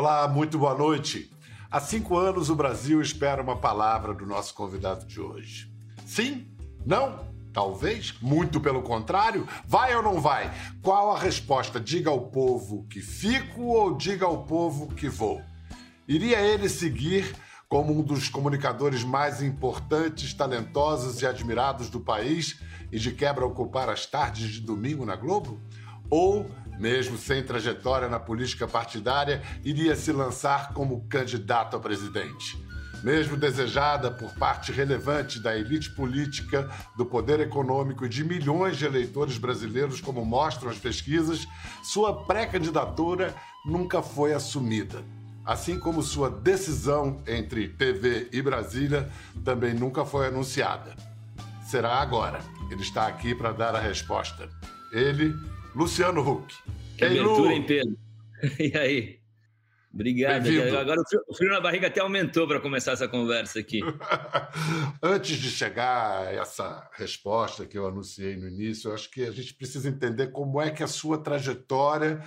Olá, muito boa noite. Há cinco anos o Brasil espera uma palavra do nosso convidado de hoje. Sim? Não? Talvez? Muito pelo contrário? Vai ou não vai? Qual a resposta? Diga ao povo que fico ou diga ao povo que vou? Iria ele seguir como um dos comunicadores mais importantes, talentosos e admirados do país e de quebra ocupar as tardes de domingo na Globo? Ou, mesmo sem trajetória na política partidária, iria se lançar como candidato a presidente? Mesmo desejada por parte relevante da elite política, do poder econômico e de milhões de eleitores brasileiros, como mostram as pesquisas, sua pré-candidatura nunca foi assumida. Assim como sua decisão entre TV e Brasília também nunca foi anunciada. Será agora. Ele está aqui para dar a resposta. Ele, Luciano Huck. Ei, Lu. hein, Pedro? E aí? Obrigado. Agora o frio na barriga até aumentou para começar essa conversa aqui. Antes de chegar a essa resposta que eu anunciei no início, eu acho que a gente precisa entender como é que a sua trajetória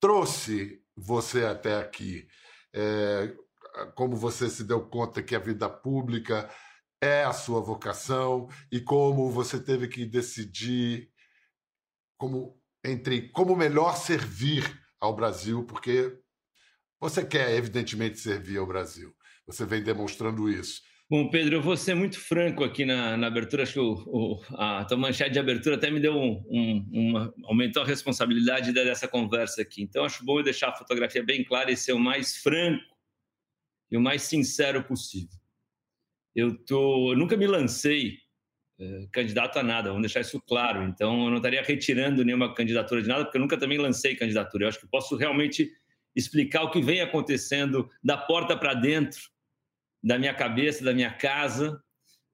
trouxe você até aqui. É, como você se deu conta que a vida pública é a sua vocação e como você teve que decidir como entre como melhor servir ao Brasil, porque você quer, evidentemente, servir ao Brasil. Você vem demonstrando isso. Bom, Pedro, eu vou ser muito franco aqui na, na abertura. Acho que o, o, a tua manchete de abertura até me deu um, um, uma, aumentou a responsabilidade dessa conversa aqui. Então, acho bom eu deixar a fotografia bem clara e ser o mais franco e o mais sincero possível. Eu, tô, eu nunca me lancei candidato a nada, vamos deixar isso claro. Então, eu não estaria retirando nenhuma candidatura de nada, porque eu nunca também lancei candidatura. Eu acho que posso realmente explicar o que vem acontecendo da porta para dentro da minha cabeça, da minha casa.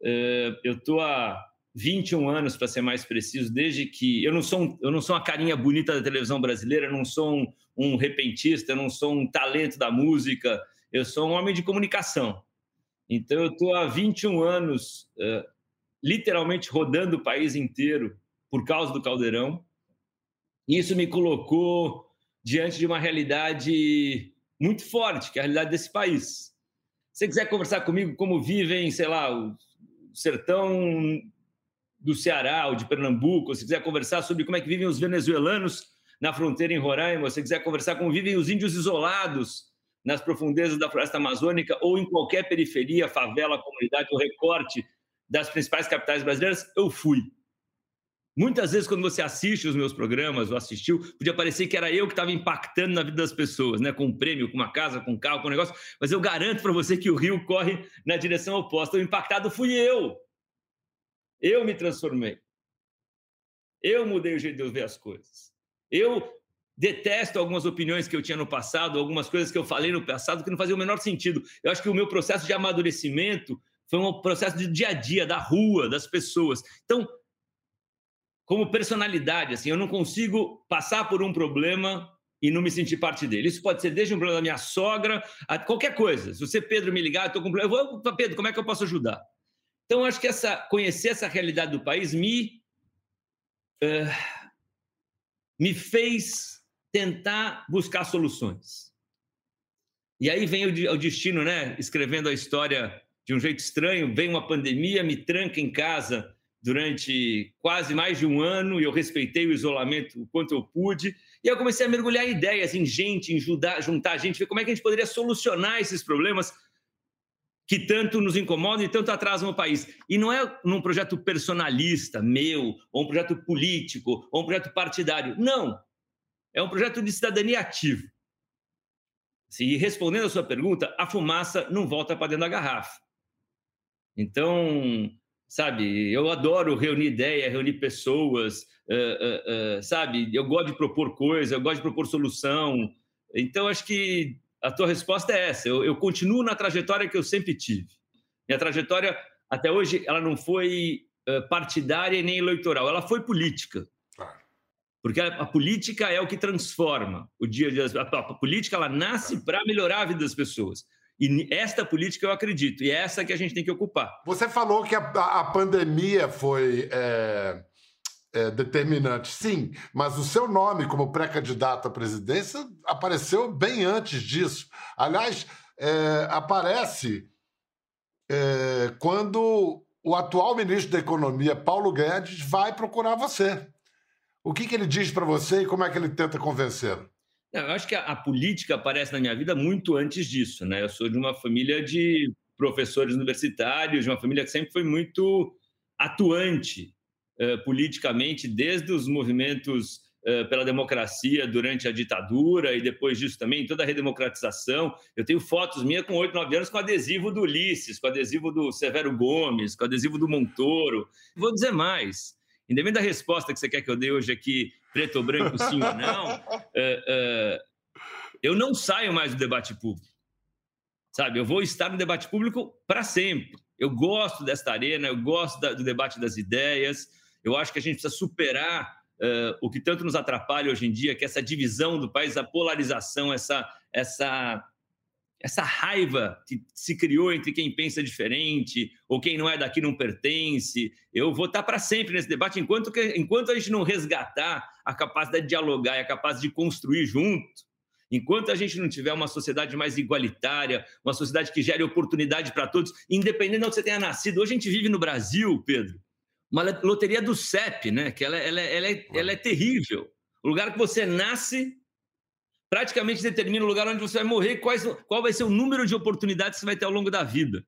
Uh, eu estou há 21 anos, para ser mais preciso, desde que. Eu não, sou um, eu não sou uma carinha bonita da televisão brasileira, eu não sou um, um repentista, eu não sou um talento da música, eu sou um homem de comunicação. Então, eu estou há 21 anos, uh, literalmente rodando o país inteiro por causa do Caldeirão. Isso me colocou diante de uma realidade muito forte, que é a realidade desse país. Se você quiser conversar comigo como vivem, sei lá, o sertão do Ceará ou de Pernambuco, se quiser conversar sobre como é que vivem os venezuelanos na fronteira em Roraima, se quiser conversar como vivem os índios isolados nas profundezas da floresta amazônica ou em qualquer periferia, favela, comunidade ou recorte das principais capitais brasileiras, eu fui. Muitas vezes, quando você assiste os meus programas ou assistiu, podia parecer que era eu que estava impactando na vida das pessoas, né? com um prêmio, com uma casa, com um carro, com um negócio. Mas eu garanto para você que o rio corre na direção oposta. O impactado fui eu. Eu me transformei. Eu mudei o jeito de eu ver as coisas. Eu detesto algumas opiniões que eu tinha no passado, algumas coisas que eu falei no passado que não faziam o menor sentido. Eu acho que o meu processo de amadurecimento foi um processo de dia a dia, da rua, das pessoas. Então, como personalidade, assim, eu não consigo passar por um problema e não me sentir parte dele. Isso pode ser desde um problema da minha sogra, a qualquer coisa. Se você, Pedro, me ligar, eu estou com um problema, eu vou, Pedro, como é que eu posso ajudar? Então, acho que essa, conhecer essa realidade do país me, uh, me fez tentar buscar soluções. E aí vem o, o destino, né? Escrevendo a história de um jeito estranho, vem uma pandemia, me tranca em casa durante quase mais de um ano e eu respeitei o isolamento o quanto eu pude. E eu comecei a mergulhar ideias, em gente, em juntar, juntar gente, ver como é que a gente poderia solucionar esses problemas que tanto nos incomodam e tanto atrasam o país. E não é num projeto personalista, meu, ou um projeto político, ou um projeto partidário. Não. É um projeto de cidadania ativa. Se respondendo a sua pergunta, a fumaça não volta para dentro da garrafa. Então, sabe? Eu adoro reunir ideia, reunir pessoas, uh, uh, uh, sabe? Eu gosto de propor coisa, eu gosto de propor solução. Então, acho que a tua resposta é essa. Eu, eu, continuo na trajetória que eu sempre tive. Minha trajetória, até hoje, ela não foi partidária nem eleitoral, ela foi política. Porque a, a, política é o que transforma o dia a dia. A, a política, ela nasce para melhorar a vida das pessoas. E esta política eu acredito, e é essa que a gente tem que ocupar. Você falou que a, a pandemia foi. É, é, determinantes, sim, mas o seu nome como pré-candidato à presidência apareceu bem antes disso. Aliás, é, aparece é, quando o atual ministro da Economia, Paulo Guedes, vai procurar você. O que, que ele diz para você e como é que ele tenta convencê-lo? Eu acho que a, a, política aparece na minha vida muito antes disso. Né? Eu sou de uma família de professores universitários, de uma família que sempre foi muito atuante uh, politicamente, desde os movimentos uh, pela democracia durante a ditadura e depois disso também, toda a redemocratização. Eu tenho fotos minhas com 8, 9 anos com adesivo do Ulisses, com adesivo do Severo Gomes, com adesivo do Montoro. Vou dizer mais. Independente da resposta que você quer que eu dê hoje aqui, preto ou branco, sim ou não, eu não saio mais do debate público. Sabe, eu vou estar no debate público para sempre. Eu gosto desta arena, eu gosto da, do debate das ideias. Eu acho que a gente precisa superar uh, o que tanto nos atrapalha hoje em dia, que é essa divisão do país, a polarização, essa, essa, essa raiva que se criou entre quem pensa diferente ou quem não é daqui não pertence. Eu vou estar para sempre nesse debate enquanto, que, enquanto a gente não resgatar a capacidade de dialogar e a capacidade de construir junto Enquanto a gente não tiver uma sociedade mais igualitária, uma sociedade que gere oportunidade para todos, independente de onde você tenha nascido. Hoje a gente vive no Brasil, Pedro, uma loteria do CEP, né? que ela, ela, ela, é, ela é terrível. O lugar que você nasce praticamente determina o lugar onde você vai morrer, quais, qual vai ser o número de oportunidades que você vai ter ao longo da vida.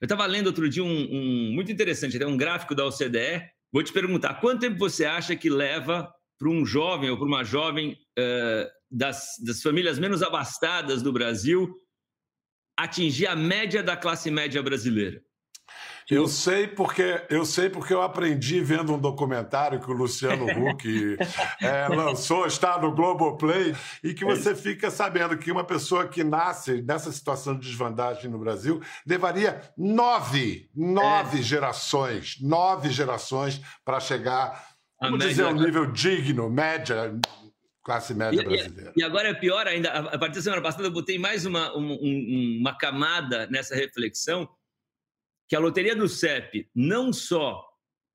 Eu estava lendo outro dia um, um muito interessante, um gráfico da OCDE. Vou te perguntar, quanto tempo você acha que leva para um jovem ou para uma jovem uh, das, das famílias menos abastadas do Brasil atingir a média da classe média brasileira? Eu sei porque eu sei porque eu aprendi vendo um documentário que o Luciano Huck é, lançou, está no Globoplay, e que você fica sabendo que uma pessoa que nasce nessa situação de desvantagem no Brasil levaria nove, nove é. gerações, nove gerações para chegar, vamos dizer, a um nível digno, média, classe média e, brasileira. E, agora é pior ainda, a partir da semana passada eu botei mais uma, um, uma camada nessa reflexão, que a loteria do CEP não só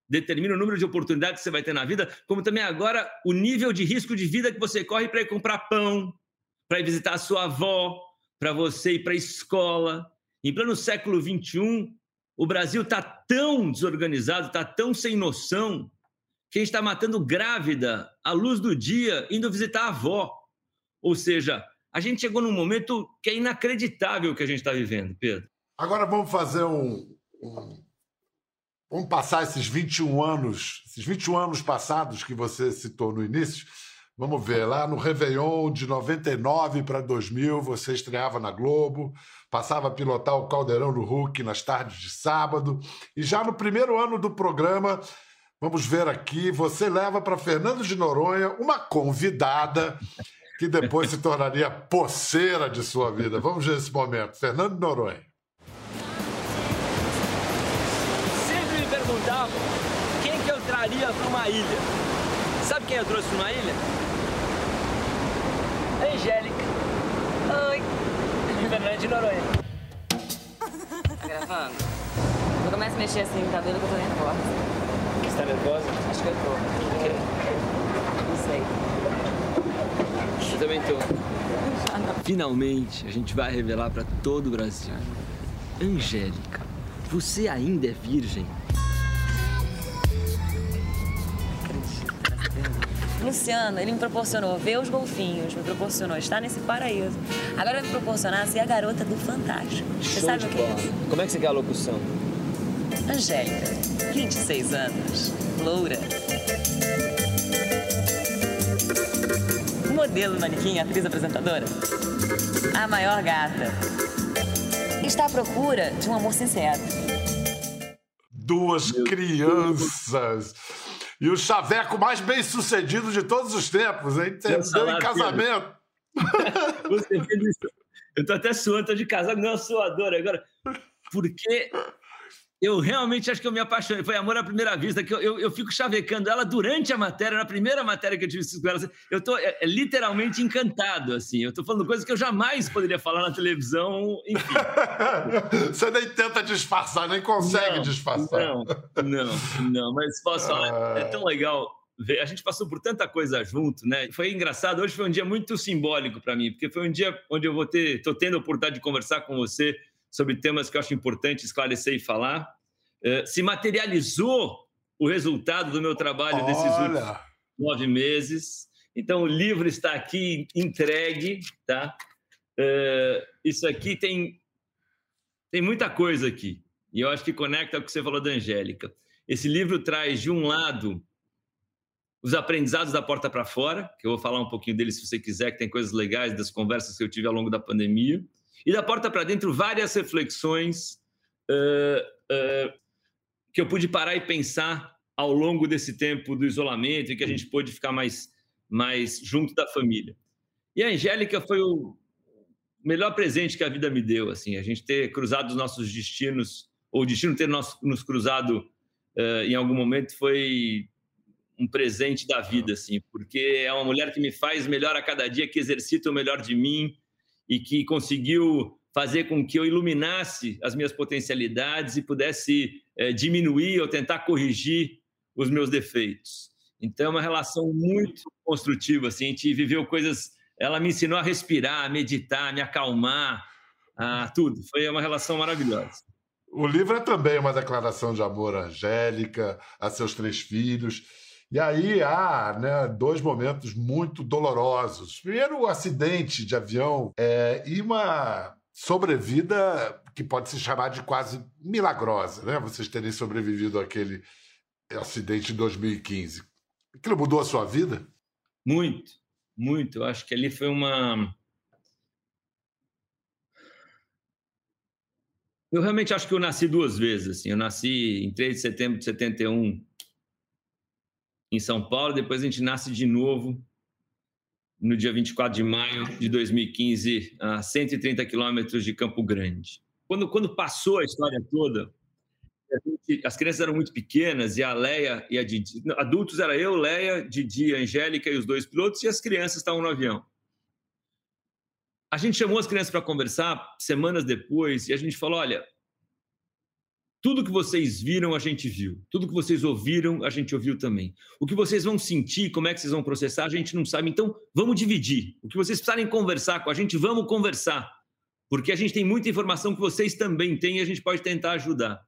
determina o número de oportunidades que você vai ter na vida, como também agora o nível de risco de vida que você corre para ir comprar pão, para ir visitar a sua avó, para você ir para a escola. Em pleno século XXI, o Brasil está tão desorganizado, está tão sem noção, quem está matando grávida à luz do dia, indo visitar a avó. Ou seja, a gente chegou num momento que é inacreditável o que a gente está vivendo, Pedro. Agora vamos fazer um, um, Vamos passar esses 21 anos, esses 21 anos passados que você citou no início. Vamos ver, lá no Réveillon de 99 para 2000, você estreava na Globo, passava a pilotar o Caldeirão do Hulk nas tardes de sábado, e já no primeiro ano do programa Vamos ver aqui. Você leva para Fernando de Noronha uma convidada que depois se tornaria poceira de sua vida. Vamos ver esse momento. Fernando de Noronha. Sempre me perguntavam quem que eu traria para uma ilha. Sabe quem eu trouxe para uma ilha? Angélica. Oi. Fernando de Noronha. Tá gravando? Não comece a mexer assim no cabelo que eu tô nervosa. Você tá nervosa? Acho que eu tô. Não sei. Eu também tô. Finalmente, a gente vai revelar para todo o Brasil. Angélica, você ainda é virgem? Luciano, ele me proporcionou ver os golfinhos, me proporcionou estar nesse paraíso. Agora vai me proporcionar ser a garota do Fantástico. Você Show sabe o que é isso? Como é que você quer a locução? Angélica, 26 anos, loura. Modelo, manequim, atriz apresentadora. A maior gata. Está à procura de um amor sincero. Duas Meu crianças. Deus. E o chaveco mais bem sucedido de todos os tempos, hein? Deu em casamento. Você fez isso. Eu tô até suando, tô de casado, não é suador agora. Porque eu realmente acho que eu me apaixonei. Foi amor à primeira vista, que eu, eu, eu, fico chavecando ela durante a matéria, na primeira matéria que eu tive com ela. Eu estou é, é, literalmente encantado, assim. Eu estou falando coisas que eu jamais poderia falar na televisão, enfim. Você nem tenta disfarçar, nem consegue não, disfarçar. Não, não, não. Mas posso falar, é tão legal ver. A gente passou por tanta coisa junto, né? Foi engraçado. Hoje foi um dia muito simbólico para mim, porque foi um dia onde eu vou ter, estou tendo a oportunidade de conversar com você sobre temas que eu acho importante esclarecer e falar. Uh, se materializou o resultado do meu trabalho Olha. desses últimos nove meses. Então, o livro está aqui entregue, tá? Uh, isso aqui tem, tem muita coisa aqui. E eu acho que conecta com o que você falou da Angélica. Esse livro traz, de um lado, os aprendizados da porta para fora, que eu vou falar um pouquinho deles se você quiser, que tem coisas legais das conversas que eu tive ao longo da pandemia. E da porta para dentro, várias reflexões uh, uh, que eu pude parar e pensar ao longo desse tempo do isolamento e que a gente pôde ficar mais, mais junto da família. E a Angélica foi o melhor presente que a vida me deu, assim, a gente ter cruzado os nossos destinos, ou o destino ter nos, nos cruzado uh, em algum momento foi um presente da vida, assim, porque é uma mulher que me faz melhor a cada dia, que exercita o melhor de mim e que conseguiu fazer com que eu iluminasse as minhas potencialidades e pudesse é, diminuir ou tentar corrigir os meus defeitos. Então, é uma relação muito construtiva. Assim, a gente viveu coisas. Ela me ensinou a respirar, a meditar, a me acalmar, a tudo. Foi uma relação maravilhosa. O livro é também uma declaração de amor à Angélica, a seus três filhos. E aí há né, dois momentos muito dolorosos. Primeiro, o acidente de avião é, e uma sobrevida que pode se chamar de quase milagrosa, né? Vocês terem sobrevivido àquele acidente em 2015. Aquilo mudou a sua vida? Muito, muito. Eu acho que ali foi uma. Eu realmente acho que eu nasci duas vezes. Assim. Eu nasci em 3 de setembro de 71 em São Paulo, depois a gente nasce de novo no dia 24 de maio de 2015, a 130 quilômetros de Campo Grande. Quando, quando passou a história toda, as crianças eram muito pequenas e a Leia e a Didi, adultos era eu, Leia, Didi, Angélica e os dois pilotos e as crianças estavam no avião. A gente chamou as crianças para conversar semanas depois e a gente falou: olha, tudo que vocês viram, a gente viu. Tudo que vocês ouviram, a gente ouviu também. O que vocês vão sentir, como é que vocês vão processar, a gente não sabe. Então, vamos dividir. O que vocês precisarem conversar com a gente, vamos conversar. Porque a gente tem muita informação que vocês também têm e a gente pode tentar ajudar.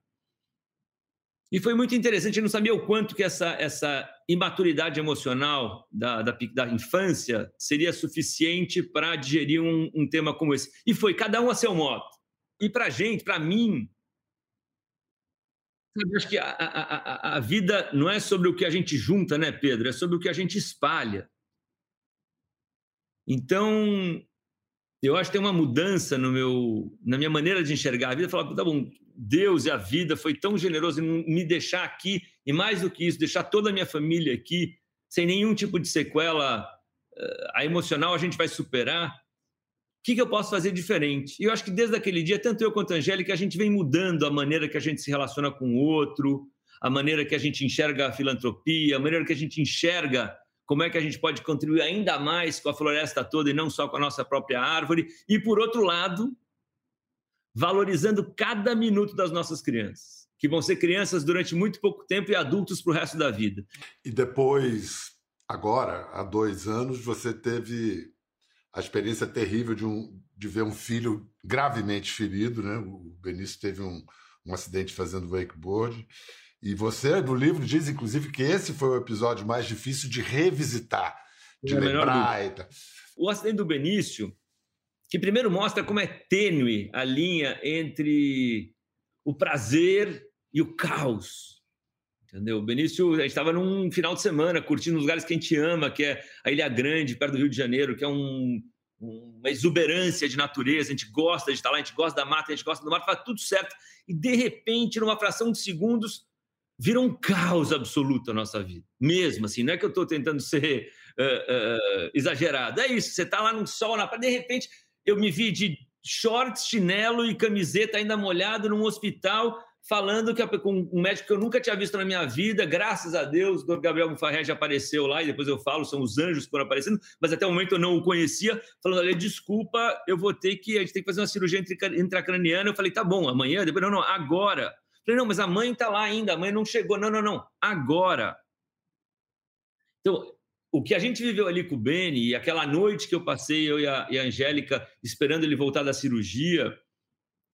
E foi muito interessante, eu não sabia o quanto que essa, essa imaturidade emocional da, da, da infância seria suficiente para digerir um, um tema como esse. E foi, cada um a seu modo. E para a gente, para mim, acho que a, a, a, vida não é sobre o que a gente junta, né, Pedro? É sobre o que a gente espalha. Então, eu acho que tem uma mudança no meu, na minha maneira de enxergar a vida. Falar, tá bom, Deus e a vida foi tão generoso em me deixar aqui, e mais do que isso, deixar toda a minha família aqui, sem nenhum tipo de sequela. Eh, a emocional a gente vai superar que, que eu posso fazer diferente? E eu acho que desde aquele dia, tanto eu quanto a Angélica, a gente vem mudando a maneira que a gente se relaciona com o outro, a maneira que a gente enxerga a filantropia, a maneira que a gente enxerga como é que a gente pode contribuir ainda mais com a floresta toda e não só com a nossa própria árvore. E, por outro lado, valorizando cada minuto das nossas crianças, que vão ser crianças durante muito pouco tempo e adultos para o resto da vida. E depois, agora, há dois anos, você teve a experiência terrível de, um, de ver um filho gravemente ferido, né? O Benício teve um, um acidente fazendo wakeboard. E você, no livro, diz, inclusive, que esse foi o episódio mais difícil de revisitar, de é lembrar. E tal. O acidente do Benício, que primeiro mostra como é tênue a linha entre o prazer e o caos. Entendeu? O Benício, a gente estava num final de semana curtindo lugares que a gente ama, que é a Ilha Grande, perto do Rio de Janeiro, que é um, uma exuberância de natureza, a gente gosta de estar lá, a gente gosta da mata, a gente gosta do mar, faz tudo certo. E de repente, numa fração de segundos, vira um caos absoluto a nossa vida. Mesmo assim, não é que eu estou tentando ser uh, uh, exagerado. É isso, você está lá no sol, na de repente eu me vi de shorts, chinelo e camiseta ainda molhado num hospital falando que com um médico que eu nunca tinha visto na minha vida, graças a Deus, o Dr. Gabriel Mufarrege apareceu lá, e depois eu falo, são os anjos que foram aparecendo, mas até o momento eu não o conhecia, falando, desculpa, eu vou ter que, a gente tem que fazer uma cirurgia intracraniana, eu falei, tá bom, amanhã, depois, não, não, agora. Eu falei, não, mas a mãe tá lá ainda, a mãe não chegou, não, não, não, agora. Então, o que a gente viveu ali com o Beni, e aquela noite que eu passei, eu e a, e a Angélica, esperando ele voltar da cirurgia,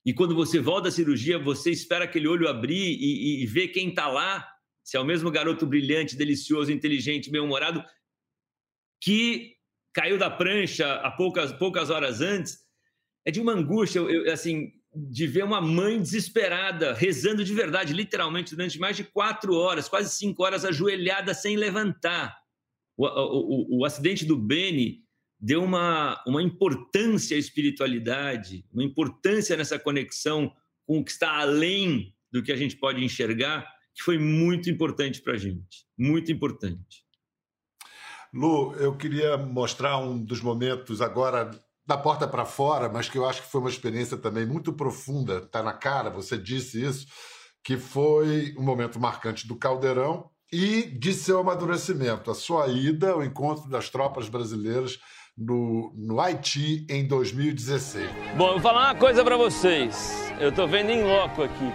e quando você volta da cirurgia, você espera aquele olho abrir e, e, ver quem está lá, se é o mesmo garoto brilhante, delicioso, inteligente, bem-humorado, que caiu da prancha há poucas, poucas horas antes, é de uma angústia, eu, assim, de ver uma mãe desesperada, rezando de verdade, literalmente, durante mais de quatro horas, quase cinco horas, ajoelhada sem levantar. O, o, o, o acidente do Beni deu uma, uma importância à espiritualidade, uma importância nessa conexão com o que está além do que a gente pode enxergar, que foi muito importante para a gente. Muito importante. Lu, eu queria mostrar um dos momentos agora da porta para fora, mas que eu acho que foi uma experiência também muito profunda, está na cara, você disse isso, que foi um momento marcante do Caldeirão e de seu amadurecimento, a sua ida ao encontro das tropas brasileiras no, no Haiti em 2016. Bom, eu vou falar uma coisa para vocês. Eu estou vendo em loco aqui.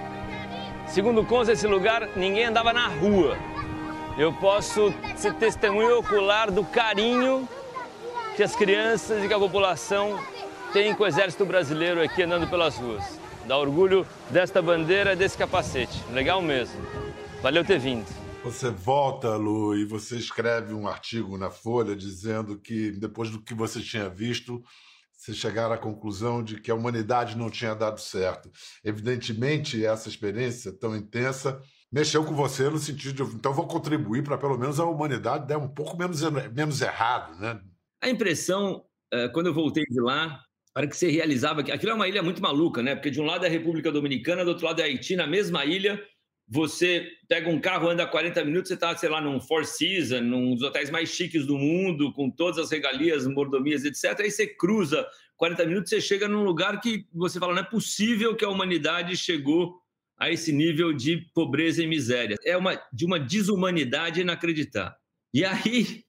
Segundo consta, esse lugar ninguém andava na rua. Eu posso ser testemunho ocular do carinho que as crianças e que a população tem com o Exército Brasileiro aqui andando pelas ruas. Dá orgulho desta bandeira, desse capacete. Legal mesmo. Valeu ter vindo. Você volta, Lu, e você escreve um artigo na Folha dizendo que, depois do que você tinha visto, você chegaram à conclusão de que a humanidade não tinha dado certo. Evidentemente, essa experiência tão intensa mexeu com você no sentido de, então vou contribuir para pelo menos a humanidade der um pouco menos, menos errado, né? A impressão, eh, quando eu voltei de lá, para que você realizava aquilo é uma ilha muito maluca, né? Porque de um lado é a República Dominicana, do outro lado é Haiti, na mesma ilha. Você pega um carro, anda 40 minutos, você está, sei lá, num Four Seasons, num dos hotéis mais chiques do mundo, com todas as regalias, mordomias, etc. Aí você cruza 40 minutos, você chega num lugar que você fala, não é possível que a humanidade chegou a esse nível de pobreza e miséria. É uma, de uma desumanidade inacreditável. E aí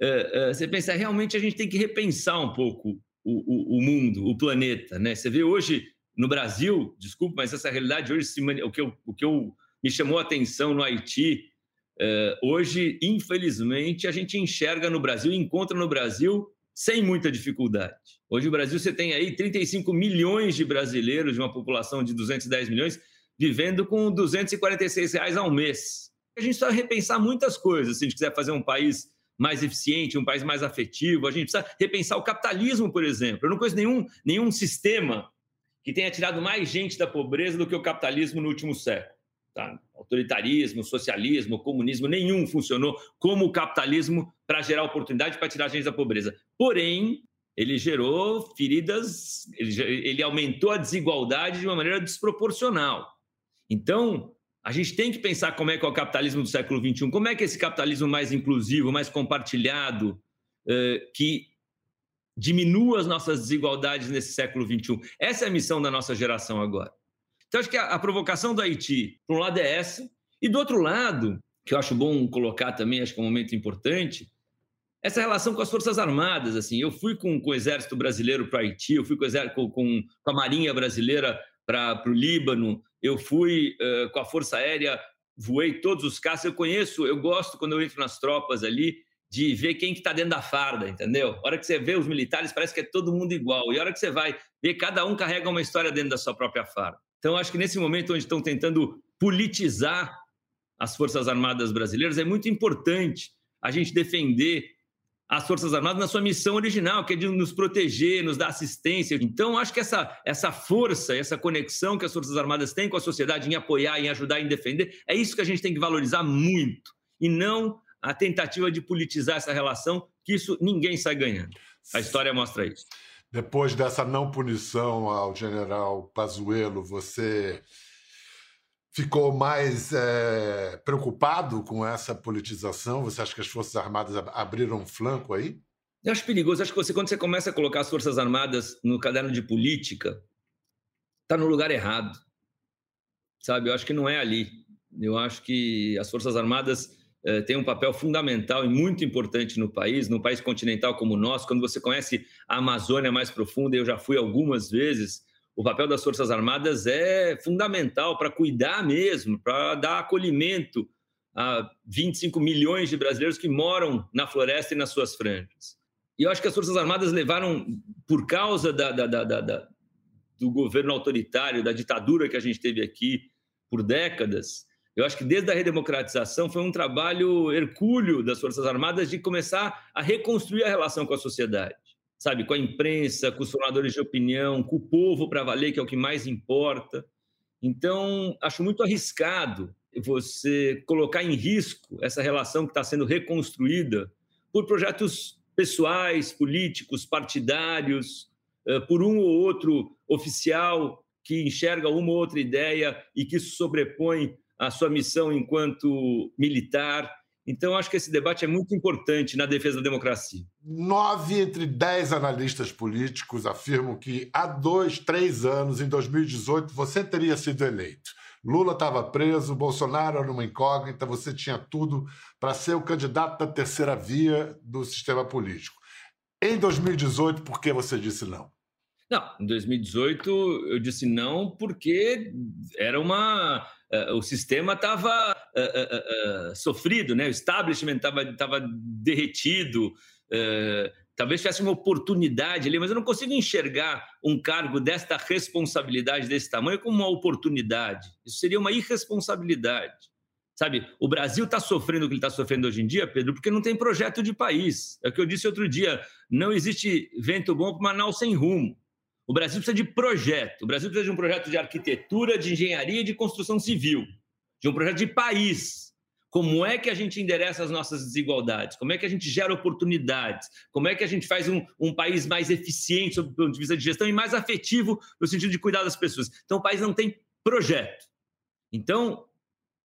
é, é, você pensa, realmente a gente tem que repensar um pouco o, o, o, mundo, o planeta. Né? Você vê hoje no Brasil, desculpa, mas essa realidade hoje, o, que eu, o que eu, me chamou a atenção no Haiti, é, hoje, infelizmente, a gente enxerga no Brasil, encontra no Brasil sem muita dificuldade. Hoje, o Brasil, você tem aí 35 milhões de brasileiros, de uma população de 210 milhões, vivendo com 246 reais ao mês. A gente precisa repensar muitas coisas se a gente quiser fazer um país mais eficiente, um país mais afetivo. A gente precisa repensar o capitalismo, por exemplo. Eu não conheço nenhum, nenhum sistema que tenha tirado mais gente da pobreza do que o capitalismo no último século. Tá? Autoritarismo, socialismo, comunismo, nenhum funcionou como o capitalismo para gerar oportunidade para tirar a gente da pobreza. Porém, ele gerou feridas, ele, ele aumentou a desigualdade de uma maneira desproporcional. Então, a gente tem que pensar como é que é o capitalismo do século XXI, como é que é esse capitalismo mais inclusivo, mais compartilhado, eh, que diminua as nossas desigualdades nesse século XXI. Essa é a missão da nossa geração agora. Então, acho que a, a provocação do Haiti, por um lado, é essa, e do outro lado, que eu acho bom colocar também, acho que é um momento importante, essa relação com as Forças Armadas. Assim, eu fui com, com o Exército Brasileiro para Haiti, eu fui com, com, com a Marinha Brasileira para o Líbano, eu fui uh, com a Força Aérea, voei todos os caças, eu conheço, eu gosto quando eu entro nas tropas ali, de ver quem que está dentro da farda, entendeu? A hora que você vê os militares, parece que é todo mundo igual. E a hora que você vai ver, cada um carrega uma história dentro da sua própria farda. Então, acho que nesse momento onde estão tentando politizar as Forças Armadas brasileiras, é muito importante a gente defender as Forças Armadas na sua missão original, que é de nos proteger, nos dar assistência. Então, acho que essa, essa força, essa conexão que as Forças Armadas têm com a sociedade em apoiar, em ajudar, em defender, é isso que a gente tem que valorizar muito. E não a tentativa de politizar essa relação, que isso ninguém sai ganhando. A história mostra isso. Depois dessa não punição ao general Pazuello, você ficou mais é, preocupado com essa politização? Você acha que as Forças Armadas abriram um flanco aí? Eu acho perigoso. Acho que você, quando você começa a colocar as Forças Armadas no caderno de política, está no lugar errado. Sabe? Eu acho que não é ali. Eu acho que as Forças Armadas eh, têm um papel fundamental e muito importante no país, num país continental como o nosso. Quando você conhece a Amazônia mais profunda, eu já fui algumas vezes, o papel das Forças Armadas é fundamental para cuidar mesmo, para dar acolhimento a 25 milhões de brasileiros que moram na floresta e nas suas franjas. E eu acho que as Forças Armadas levaram, por causa da, da, da, do governo autoritário, da ditadura que a gente teve aqui por décadas, eu acho que desde a redemocratização foi um trabalho hercúleo das Forças Armadas de começar a reconstruir a relação com a sociedade, sabe? Com a imprensa, com os formadores de opinião, com o povo para valer, que é o que mais importa. Então, acho muito arriscado você colocar em risco essa relação que está sendo reconstruída por projetos pessoais, políticos, partidários, eh, por um ou outro oficial que enxerga uma ou outra ideia e que isso sobrepõe a sua missão enquanto militar. Então, acho que esse debate é muito importante na defesa da democracia. Nove entre dez analistas políticos afirmam que há dois, três anos, em 2018, você teria sido eleito. Lula estava preso, Bolsonaro era uma incógnita, você tinha tudo para ser o candidato da terceira via do sistema político. Em 2018, por que você disse não? Não, em 2018 eu disse não porque era uma. Uh, o sistema estava uh, uh, sofrido, né? o establishment estava derretido. talvez tivesse uma oportunidade ali, mas eu não consigo enxergar um cargo desta responsabilidade, desse tamanho, como uma oportunidade. Isso seria uma irresponsabilidade. Sabe, o Brasil está sofrendo o que ele está sofrendo hoje em dia, Pedro, porque não tem projeto de país. É o que eu disse outro dia: não existe vento bom para Manaus sem rumo. O Brasil precisa de projeto. O Brasil precisa de um projeto de arquitetura, de engenharia e de construção civil, de um projeto de país. Como é que a gente endereça as nossas desigualdades? Como é que a gente gera oportunidades? Como é que a gente faz um, um país mais eficiente sob o ponto de vista de gestão e mais afetivo no sentido de cuidar das pessoas? Então, o país não tem projeto. Então,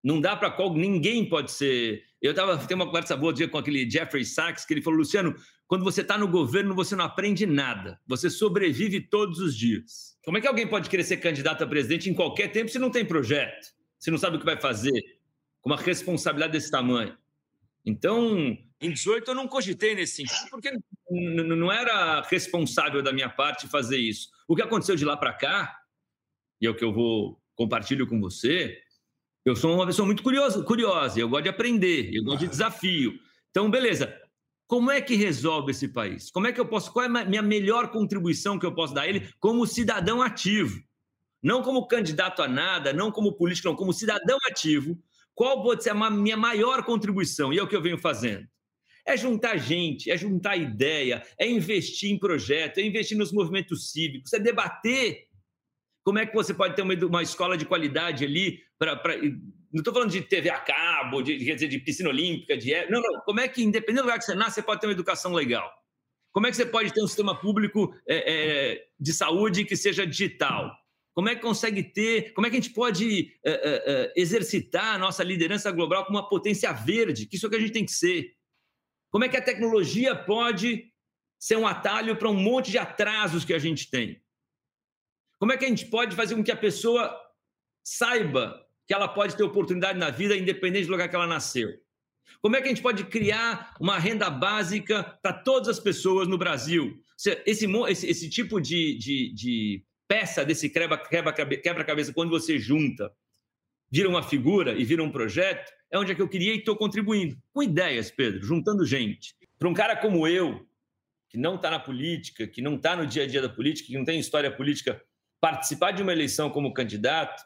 não dá para qual ninguém pode ser. Eu tava tem uma conversa boa dia com aquele Jeffrey Sachs que ele falou, Luciano, quando você está no governo você não aprende nada, você sobrevive todos os dias. Como é que alguém pode querer ser candidato a presidente em qualquer tempo se não tem projeto, se não sabe o que vai fazer, com uma responsabilidade desse tamanho? Então, em 18 eu não cogitei nesse sentido, porque não era responsável da minha parte fazer isso. O que aconteceu de lá para cá, e é o que eu vou compartilho com você, eu sou uma pessoa muito curiosa, curiosa, eu gosto de aprender, eu gosto de desafio. Então, beleza. Como é que resolve esse país? Como é que eu posso? Qual é a minha melhor contribuição que eu posso dar a ele como cidadão ativo? Não como candidato a nada, não como político, não, como cidadão ativo. Qual pode ser a minha maior contribuição? E é o que eu venho fazendo. É juntar gente, é juntar ideia, é investir em projeto, é investir nos movimentos cívicos, é debater como é que você pode ter uma, uma escola de qualidade ali? Pra, não estou falando de TV a cabo, de, quer dizer, de piscina olímpica, de. Não, não. Como é que, independente do lugar que você nasce, você pode ter uma educação legal? Como é que você pode ter um sistema público é, é, de saúde que seja digital? Como é que consegue ter, como é que a gente pode é, é, é exercitar a nossa liderança global como uma potência verde, que isso é o que a gente tem que ser? Como é que a tecnologia pode ser um atalho para um monte de atrasos que a gente tem? Como é que a gente pode fazer com que a pessoa saiba que ela pode ter oportunidade na vida, independente do lugar que ela nasceu? Como é que a gente pode criar uma renda básica para todas as pessoas no Brasil? Esse, esse, esse tipo de, de, de, peça desse quebra-cabeça, quando você junta, vira uma figura e vira um projeto, é onde é que eu queria e estou contribuindo. Com ideias, Pedro, juntando gente. Para um cara como eu, que não está na política, que não está no dia a dia da política, que não tem história política participar de uma eleição como candidato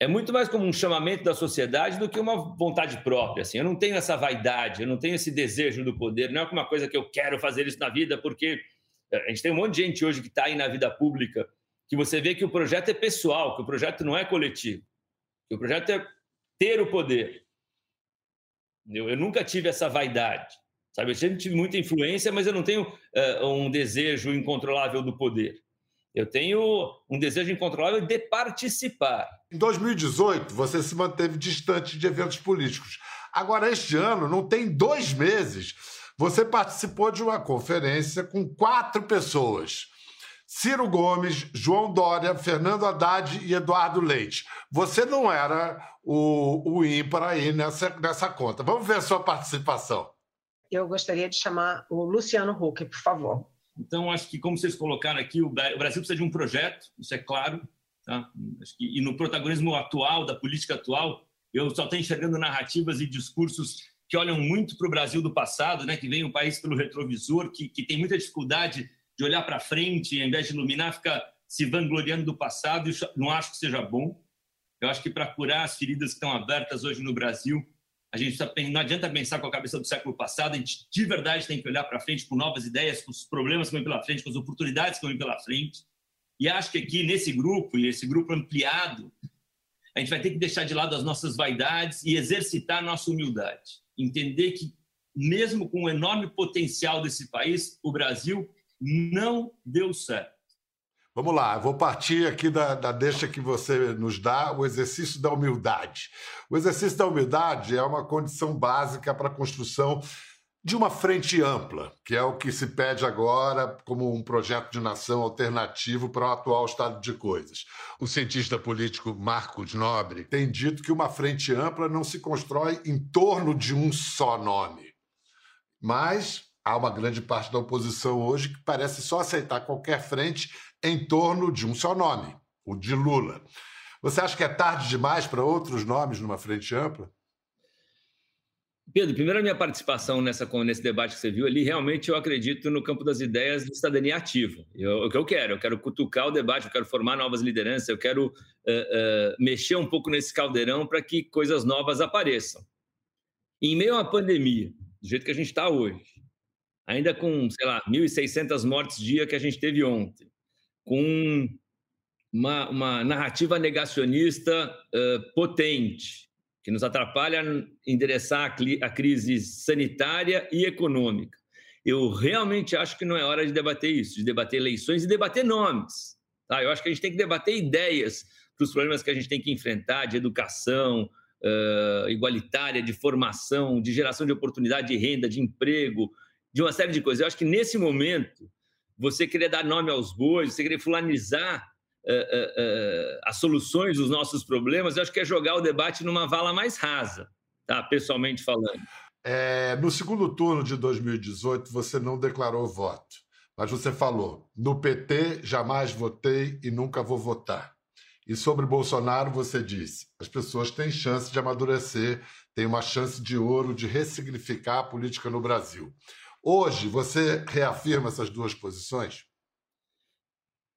é muito mais como um chamamento da sociedade do que uma vontade própria. Assim, eu não tenho essa vaidade, eu não tenho esse desejo do poder. Não é uma coisa que eu quero fazer isso na vida, porque a gente tem um monte de gente hoje que está aí na vida pública que você vê que o projeto é pessoal, que o projeto não é coletivo, que o projeto é ter o poder. Eu, eu nunca tive essa vaidade, sabe? Eu sempre tive muita influência, mas eu não tenho uh, um desejo incontrolável do poder. Eu tenho um desejo incontrolável de participar. Em 2018, você se manteve distante de eventos políticos. Agora, este ano, não tem dois meses, você participou de uma conferência com quatro pessoas. Ciro Gomes, João Dória, Fernando Haddad e Eduardo Leite. Você não era o, o ímpar aí nessa, nessa conta. Vamos ver a sua participação. Eu gostaria de chamar o Luciano Huck, por favor. Então, acho que, como vocês colocaram aqui, o Brasil precisa de um projeto, isso é claro. Tá? Que, e no protagonismo atual, da política atual, Eu só estou enxergando narrativas e discursos que olham muito para o Brasil do passado, né? que vem um país pelo retrovisor, que, que tem muita dificuldade de olhar para frente, ao invés de iluminar, fica se vangloriando do passado. Isso não acho que seja bom. Eu acho que para curar as feridas que estão abertas hoje no Brasil, a gente não adianta pensar com a cabeça do século passado, a gente de verdade tem que olhar para frente com novas ideias, com os problemas que vêm pela frente, com as oportunidades que vêm pela frente. E acho que aqui nesse grupo, e esse grupo ampliado, a gente vai ter que deixar de lado as nossas vaidades e exercitar nossa humildade. Entender que, mesmo com o enorme potencial desse país, o Brasil não deu certo. Vamos lá, vou partir aqui da, da deixa que você nos dá, o exercício da humildade. O exercício da humildade é uma condição básica para a construção de uma frente ampla, que é o que se pede agora como um projeto de nação alternativo para o atual estado de coisas. O cientista político Marcos Nobre tem dito que uma frente ampla não se constrói em torno de um só nome, mas há uma grande parte da oposição hoje que parece só aceitar qualquer frente em torno de um só nome, o de Lula. Você acha que é tarde demais para outros nomes numa frente ampla? Pedro, primeiro a minha participação nessa, nesse debate que você viu ali, realmente eu acredito no campo das ideias de cidadania ativa. Eu, o que eu quero, eu quero cutucar o debate, eu quero formar novas lideranças, eu quero uh, uh, mexer um pouco nesse caldeirão para que coisas novas apareçam. Em meio à pandemia, do jeito que a gente está hoje, ainda com, sei lá, 1.600 mortes dia que a gente teve ontem, com uma, uma narrativa negacionista uh, potente, que nos atrapalha endereçar a, a crise sanitária e econômica. Eu realmente acho que não é hora de debater isso, de debater eleições e debater nomes. Tá? Eu acho que a gente tem que debater ideias para os problemas que a gente tem que enfrentar de educação uh, igualitária, de formação, de geração de oportunidade de renda, de emprego, de uma série de coisas. Eu acho que nesse momento você querer dar nome aos bois, você querer fulanizar uh, uh, as soluções dos nossos problemas, eu acho que é jogar o debate numa vala mais rasa, tá? pessoalmente falando. É, no segundo turno de 2018, você não declarou voto, mas você falou: no PT jamais votei e nunca vou votar. E sobre Bolsonaro, você disse: as pessoas têm chance de amadurecer, têm uma chance de ouro de ressignificar a política no Brasil. Hoje, você reafirma essas duas posições?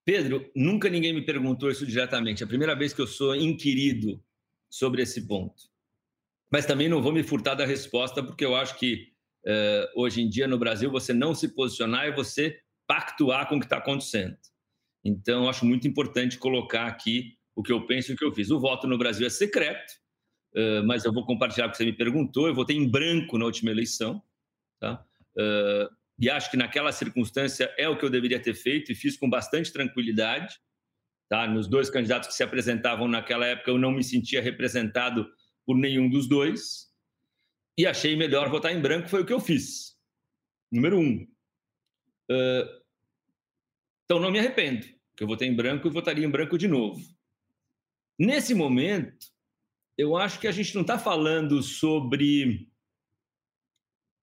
Pedro, nunca ninguém me perguntou isso diretamente. É a primeira vez que eu sou inquirido sobre esse ponto. Mas também não vou me furtar da resposta, porque eu acho que uh, hoje em dia no Brasil você não se posicionar é você pactuar com o que está acontecendo. Então, acho muito importante colocar aqui o que eu penso e o que eu fiz. O voto no Brasil é secreto, uh, mas eu vou compartilhar o que você me perguntou. Eu votei em branco na última eleição. Tá? Uh, e acho que naquela circunstância é o que eu deveria ter feito e fiz com bastante tranquilidade. Tá? Nos dois candidatos que se apresentavam naquela época, eu não me sentia representado por nenhum dos dois e achei melhor votar em branco, foi o que eu fiz. Número um. Uh, então, não me arrependo, que eu votei em branco e votaria em branco de novo. Nesse momento, eu acho que a gente não está falando sobre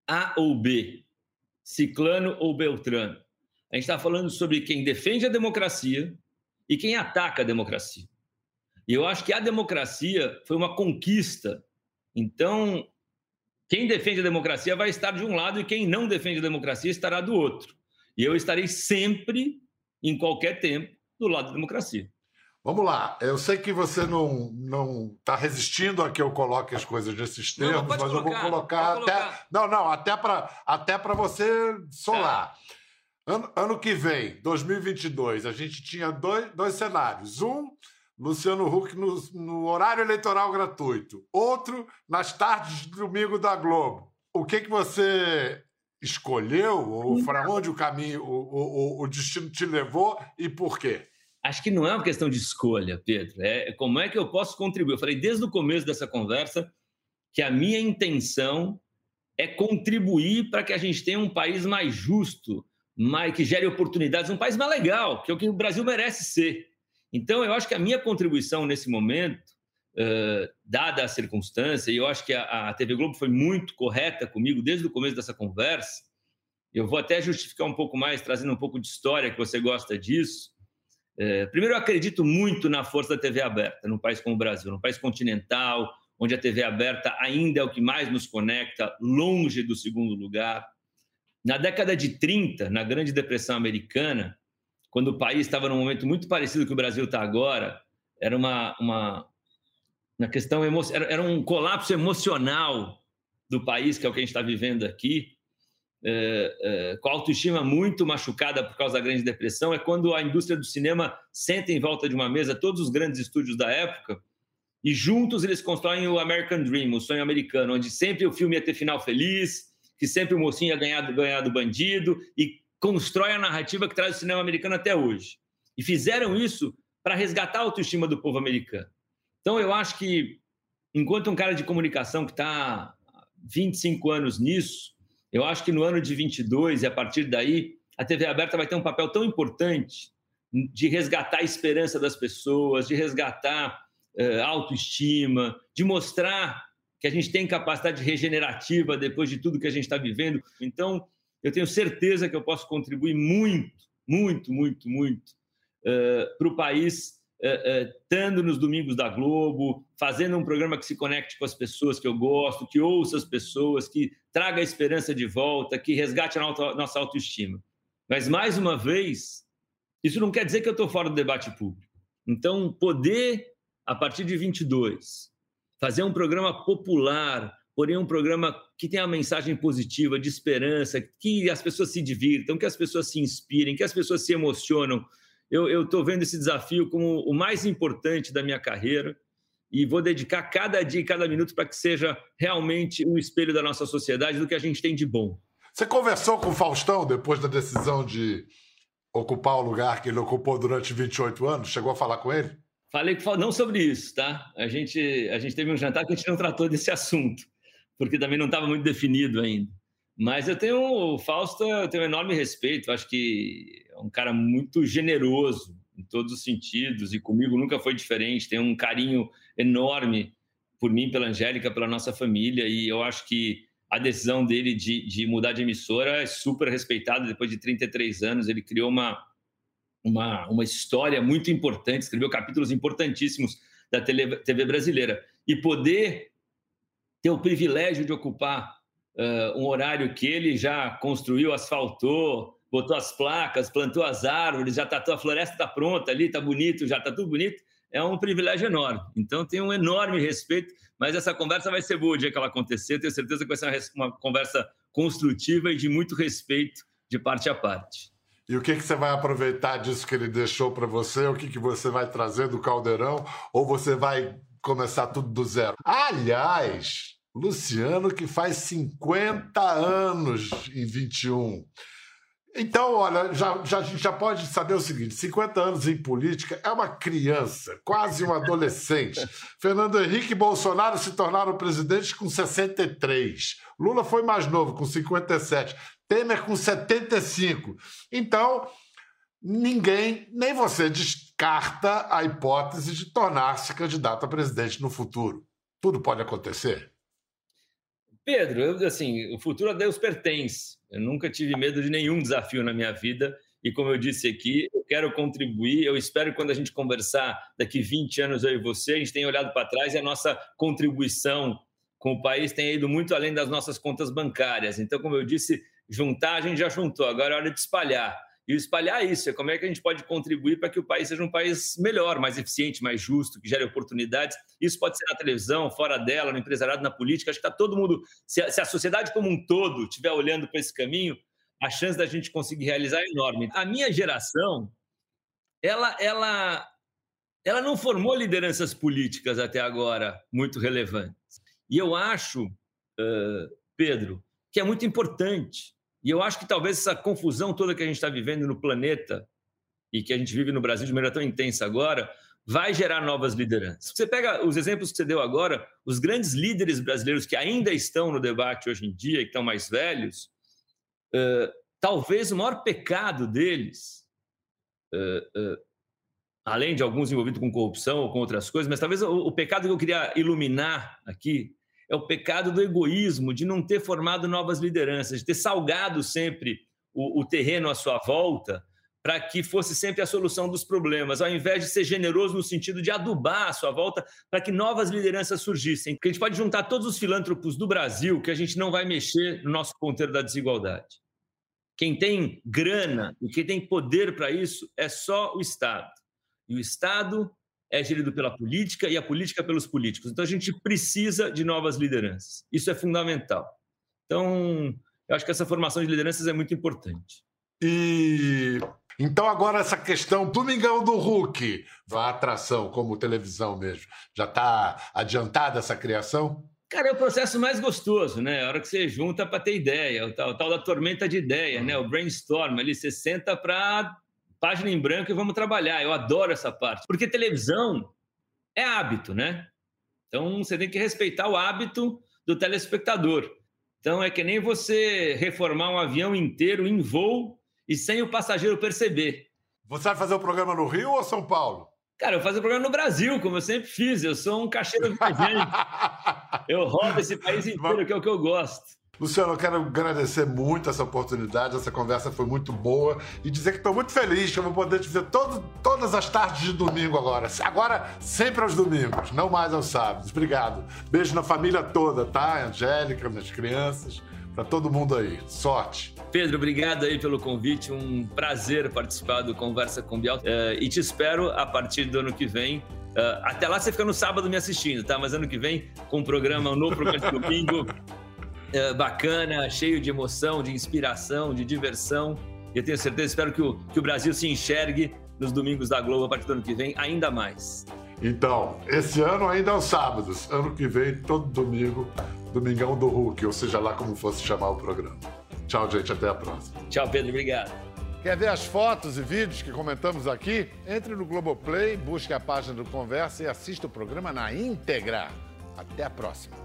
A ou B ciclano ou beltrano. A gente está falando sobre quem defende a democracia e quem ataca a democracia. E eu acho que a democracia foi uma conquista. Então, quem defende a democracia vai estar de um lado e quem não defende a democracia estará do outro. E eu estarei sempre, em qualquer tempo, do lado da democracia. Vamos lá. Eu sei que você não não está resistindo a que eu coloque as coisas nesses termos, não, mas colocar, eu vou colocar até não não até para até para você solar. Tá. Ano, ano que vem, 2022, a gente tinha dois, dois cenários. Um, Luciano Huck no, no horário eleitoral gratuito. Outro, nas tardes de domingo da Globo. O que, que você escolheu? Ou para onde o caminho, o, o, o destino te levou e por quê? Acho que não é uma questão de escolha, Pedro. É como é que eu posso contribuir. Eu falei desde o começo dessa conversa que a minha intenção é contribuir para que a gente tenha um país mais justo, mais, que gere oportunidades, um país mais legal, que é o que o Brasil merece ser. Então, eu acho que a minha contribuição nesse momento, uh, dada a circunstância, e eu acho que a, a TV Globo foi muito correta comigo desde o começo dessa conversa, eu vou até justificar um pouco mais, trazendo um pouco de história, que você gosta disso. É, primeiro, eu acredito muito na força da TV aberta num país como o Brasil, num país continental, onde a TV aberta ainda é o que mais nos conecta, longe do segundo lugar. Na década de 30, na Grande Depressão Americana, quando o país estava num momento muito parecido com o Brasil está agora, era uma, uma, uma questão era, era um colapso emocional do país, que é o que a gente está vivendo aqui, é, é, com a autoestima muito machucada por causa da Grande Depressão, é quando a indústria do cinema senta em volta de uma mesa todos os grandes estúdios da época e juntos eles constroem o American Dream, o sonho americano, onde sempre o filme ia ter final feliz, que sempre o mocinho ia ganhar, ganhar do bandido e constrói a narrativa que traz o cinema americano até hoje. E fizeram isso para resgatar a autoestima do povo americano. Então, eu acho que, enquanto um cara de comunicação que está 25 anos nisso, eu acho que no ano de 22 e a partir daí, a TV aberta vai ter um papel tão importante de resgatar a esperança das pessoas, de resgatar uh, autoestima, de mostrar que a gente tem capacidade regenerativa depois de tudo que a gente está vivendo. Então, eu tenho certeza que eu posso contribuir muito, muito, muito, muito uh, para o país, estando nos domingos da Globo, fazendo um programa que se conecte com as pessoas que eu gosto, que ouça as pessoas, que traga a esperança de volta, que resgate a nossa autoestima. Mas, mais uma vez, isso não quer dizer que eu estou fora do debate público. Então, poder, a partir de 22, fazer um programa popular, porém um programa que tenha uma mensagem positiva, de esperança, que as pessoas se divirtam, que as pessoas se inspirem, que as pessoas se emocionam. Eu estou vendo esse desafio como o mais importante da minha carreira e vou dedicar cada dia e cada minuto para que seja realmente um espelho da nossa sociedade, do que a gente tem de bom. Você conversou com o Faustão depois da decisão de ocupar o lugar que ele ocupou durante 28 anos? Chegou a falar com ele? Falei com não sobre isso, tá? A gente, a gente teve um jantar que a gente não tratou desse assunto porque também não estava muito definido ainda. Mas eu tenho o Fausto, eu tenho um enorme respeito, acho que um cara muito generoso em todos os sentidos e comigo nunca foi diferente, tem um carinho enorme por mim, pela Angélica, pela nossa família e eu acho que a decisão dele de, de mudar de emissora é super respeitada. Depois de 33 anos, ele criou uma, uma, uma história muito importante, escreveu capítulos importantíssimos da TV brasileira. E poder ter o privilégio de ocupar uh, um horário que ele já construiu, asfaltou, botou as placas, plantou as árvores, já está a floresta está pronta ali, está bonito, já está tudo bonito, é um privilégio enorme. Então, tenho um enorme respeito, mas essa conversa vai ser boa o dia que ela acontecer, tenho certeza que vai ser uma, uma conversa construtiva e de muito respeito de parte a parte. E o que, que você vai aproveitar disso que ele deixou para você? O que, que você vai trazer do caldeirão? Ou você vai começar tudo do zero? Aliás, Luciano, que faz 50 anos em 21. Então, olha, já, já, a gente já pode saber o seguinte: 50 anos em política é uma criança, quase um adolescente. Fernando Henrique e Bolsonaro se tornaram presidentes com 63. Lula foi mais novo, com 57. Temer com 75. Então, ninguém, nem você, descarta a hipótese de tornar-se candidato a presidente no futuro. Tudo pode acontecer. Pedro, assim, o futuro a Deus pertence. Eu nunca tive medo de nenhum desafio na minha vida. E como eu disse aqui, eu quero contribuir. Eu espero que quando a gente conversar daqui 20 anos, eu e você, a gente tenha olhado para trás e a nossa contribuição com o país tenha ido muito além das nossas contas bancárias. Então, como eu disse, juntar a gente já juntou. Agora é hora de espalhar e espalhar isso, é como é que a gente pode contribuir para que o país seja um país melhor, mais eficiente, mais justo, que gere oportunidades. Isso pode ser na televisão, fora dela, no empresariado, na política. Acho que está todo mundo, se a, se a sociedade como um todo estiver olhando para esse caminho, a chance da gente conseguir realizar é enorme. A minha geração, ela, ela, ela não formou lideranças políticas até agora muito relevantes. E eu acho, uh, Pedro, que é muito importante e eu acho que talvez essa confusão toda que a gente está vivendo no planeta e que a gente vive no Brasil de maneira tão intensa agora, vai gerar novas lideranças. Você pega os exemplos que você deu agora, os grandes líderes brasileiros que ainda estão no debate hoje em dia, que estão mais velhos, uh, talvez o maior pecado deles, uh, uh, além de alguns envolvidos com corrupção ou com outras coisas, mas talvez o, o pecado que eu queria iluminar aqui é o pecado do egoísmo, de não ter formado novas lideranças, de ter salgado sempre o, o terreno à sua volta para que fosse sempre a solução dos problemas, ao invés de ser generoso no sentido de adubar a sua volta para que novas lideranças surgissem. Porque a gente pode juntar todos os filântropos do Brasil que a gente não vai mexer no nosso ponteiro da desigualdade. Quem tem grana e quem tem poder para isso é só o Estado. E o Estado é gerido pela política e a política pelos políticos. Então a gente precisa de novas lideranças. Isso é fundamental. Então, eu acho que essa formação de lideranças é muito importante. E então agora essa questão Domingão do Hulk, a atração como televisão mesmo, já está adiantada essa criação? Cara, é o processo mais gostoso, né? A hora que você junta para ter ideia, o tal, o tal, da tormenta de ideia, né? O brainstorm ali, você senta para página em branco e vamos trabalhar. Eu adoro essa parte, porque televisão é hábito, né? Então você tem que respeitar o hábito do telespectador. Então é que nem você reformar um avião inteiro em voo e sem o passageiro perceber. Você vai fazer o programa no Rio ou São Paulo? Cara, eu vou fazer o programa no Brasil, como eu sempre fiz. Eu sou um caixeiro viajante. eu rodo esse país inteiro, que é o que eu gosto. Luciano, eu quero agradecer muito essa oportunidade, essa conversa foi muito boa e dizer que estou muito feliz que eu vou poder te ver todo, todas as tardes de domingo agora. Agora, sempre aos domingos, não mais aos sábados. Obrigado. Beijo na família toda, tá? Angélica, minhas crianças para todo mundo aí. Sorte. Pedro, obrigado aí pelo convite. Um prazer participar do Conversa com Biel. Uh, e te espero a partir do ano que vem. Uh, até lá você fica no sábado me assistindo, tá? Mas ano que vem com um programa, novo programa de domingo. Uh, bacana, cheio de emoção, de inspiração, de diversão. E eu tenho certeza, espero que o, que o Brasil se enxergue nos domingos da Globo a partir do ano que vem ainda mais. Então, esse ano ainda aos sábados, ano que vem, todo domingo, Domingão do Hulk, ou seja lá como fosse chamar o programa. Tchau, gente, até a próxima. Tchau, Pedro, obrigado. Quer ver as fotos e vídeos que comentamos aqui? Entre no Globoplay, busque a página do Conversa e assista o programa na íntegra. Até a próxima.